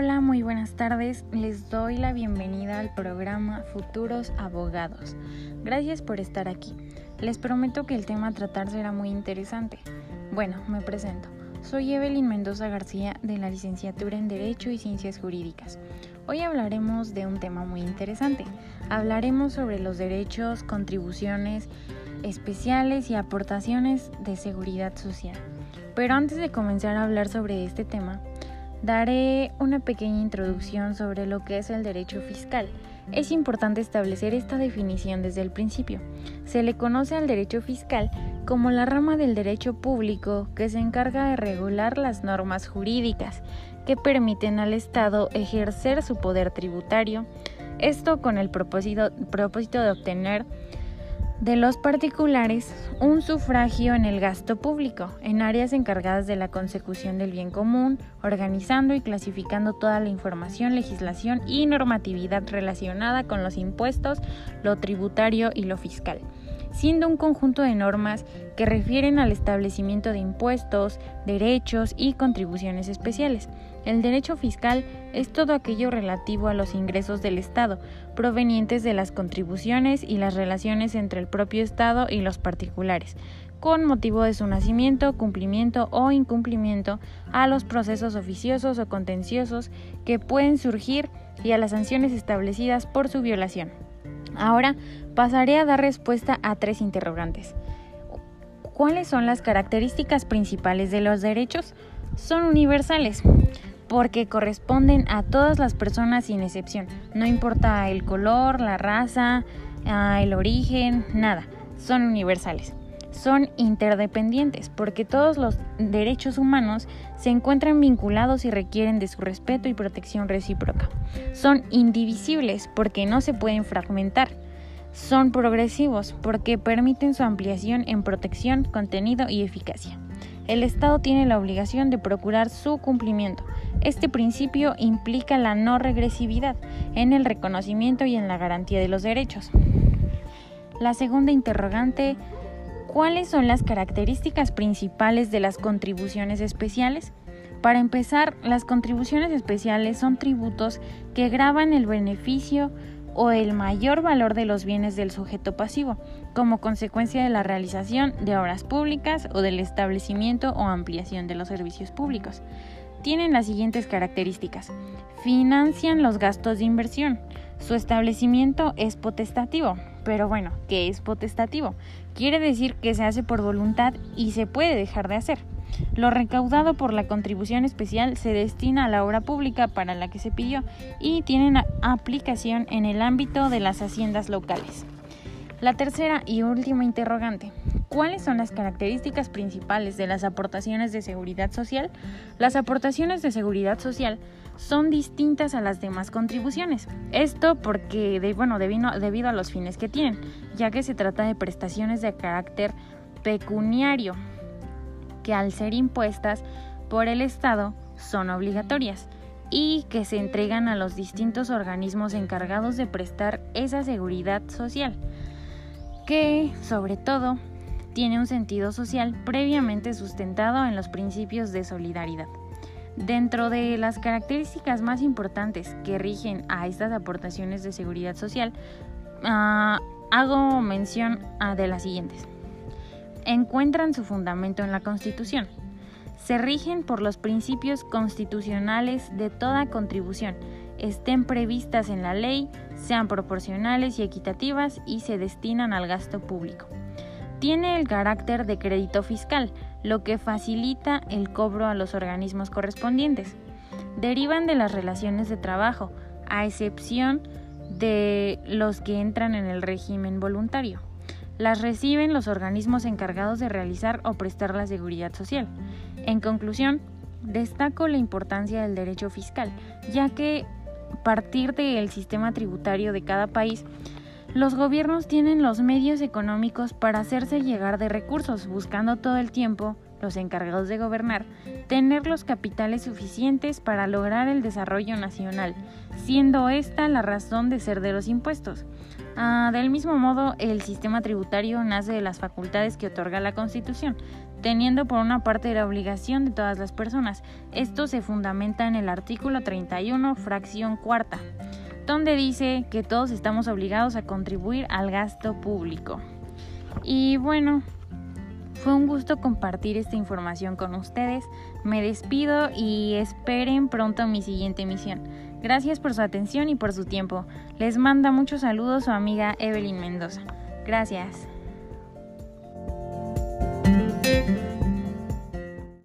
Hola, muy buenas tardes. Les doy la bienvenida al programa Futuros Abogados. Gracias por estar aquí. Les prometo que el tema a tratar será muy interesante. Bueno, me presento. Soy Evelyn Mendoza García de la licenciatura en Derecho y Ciencias Jurídicas. Hoy hablaremos de un tema muy interesante. Hablaremos sobre los derechos, contribuciones especiales y aportaciones de seguridad social. Pero antes de comenzar a hablar sobre este tema, Daré una pequeña introducción sobre lo que es el derecho fiscal. Es importante establecer esta definición desde el principio. Se le conoce al derecho fiscal como la rama del derecho público que se encarga de regular las normas jurídicas que permiten al Estado ejercer su poder tributario, esto con el propósito, de obtener de los particulares un sufragio en el gasto público, en áreas encargadas de la consecución del bien común, organizando y clasificando toda la información, legislación y normatividad relacionada con los impuestos, lo tributario y lo fiscal siendo un conjunto de normas que refieren al establecimiento de impuestos, derechos y contribuciones especiales. El derecho fiscal es todo aquello relativo a los ingresos del Estado, provenientes de las contribuciones y las relaciones entre el propio Estado y los particulares, con motivo de su nacimiento, cumplimiento o incumplimiento, a los procesos oficiosos o contenciosos que pueden surgir y a las sanciones establecidas por su violación. Ahora pasaré a dar respuesta a tres interrogantes. ¿Cuáles son las características principales de los derechos? Son universales porque corresponden a todas las personas sin excepción. No importa el color, la raza, ah, el origen, nada. Son universales. Son interdependientes porque todos los derechos humanos se encuentran vinculados y requieren de su respeto y protección recíproca. Son indivisibles porque no se pueden fragmentar son progresivos porque permiten su ampliación en protección, contenido y eficacia. El Estado tiene la obligación de procurar su cumplimiento. Este principio implica la no regresividad en el reconocimiento y en la garantía de los derechos. La segunda interrogante, ¿cuáles son las características principales de las contribuciones especiales? Para empezar, las contribuciones especiales son tributos que graban el beneficio o el mayor valor de los bienes del sujeto pasivo, como consecuencia de la realización de obras públicas o del establecimiento o ampliación de los servicios públicos. Tienen las siguientes características. Financian los gastos de inversión. Su establecimiento es potestativo. Pero bueno, ¿qué es potestativo? Quiere decir que se hace por voluntad y se puede dejar de hacer. Lo recaudado por la contribución especial se destina a la obra pública para la que se pidió y tienen aplicación en el ámbito de las haciendas locales. La tercera y última interrogante. ¿Cuáles son las características principales de las aportaciones de seguridad social? Las aportaciones de seguridad social son distintas a las demás contribuciones. Esto porque, bueno, debido a los fines que tienen, ya que se trata de prestaciones de carácter pecuniario, que al ser impuestas por el Estado son obligatorias y que se entregan a los distintos organismos encargados de prestar esa seguridad social, que sobre todo tiene un sentido social previamente sustentado en los principios de solidaridad. Dentro de las características más importantes que rigen a estas aportaciones de seguridad social, ah, hago mención a de las siguientes encuentran su fundamento en la Constitución. Se rigen por los principios constitucionales de toda contribución, estén previstas en la ley, sean proporcionales y equitativas y se destinan al gasto público. Tiene el carácter de crédito fiscal, lo que facilita el cobro a los organismos correspondientes. Derivan de las relaciones de trabajo, a excepción de los que entran en el régimen voluntario las reciben los organismos encargados de realizar o prestar la seguridad social. En conclusión, destaco la importancia del derecho fiscal, ya que partir del sistema tributario de cada país, los gobiernos tienen los medios económicos para hacerse llegar de recursos, buscando todo el tiempo, los encargados de gobernar, tener los capitales suficientes para lograr el desarrollo nacional, siendo esta la razón de ser de los impuestos. Ah, del mismo modo, el sistema tributario nace de las facultades que otorga la Constitución, teniendo por una parte la obligación de todas las personas. Esto se fundamenta en el artículo 31, fracción cuarta, donde dice que todos estamos obligados a contribuir al gasto público. Y bueno, fue un gusto compartir esta información con ustedes. Me despido y esperen pronto mi siguiente emisión. Gracias por su atención y por su tiempo. Les manda muchos saludos su amiga Evelyn Mendoza. Gracias.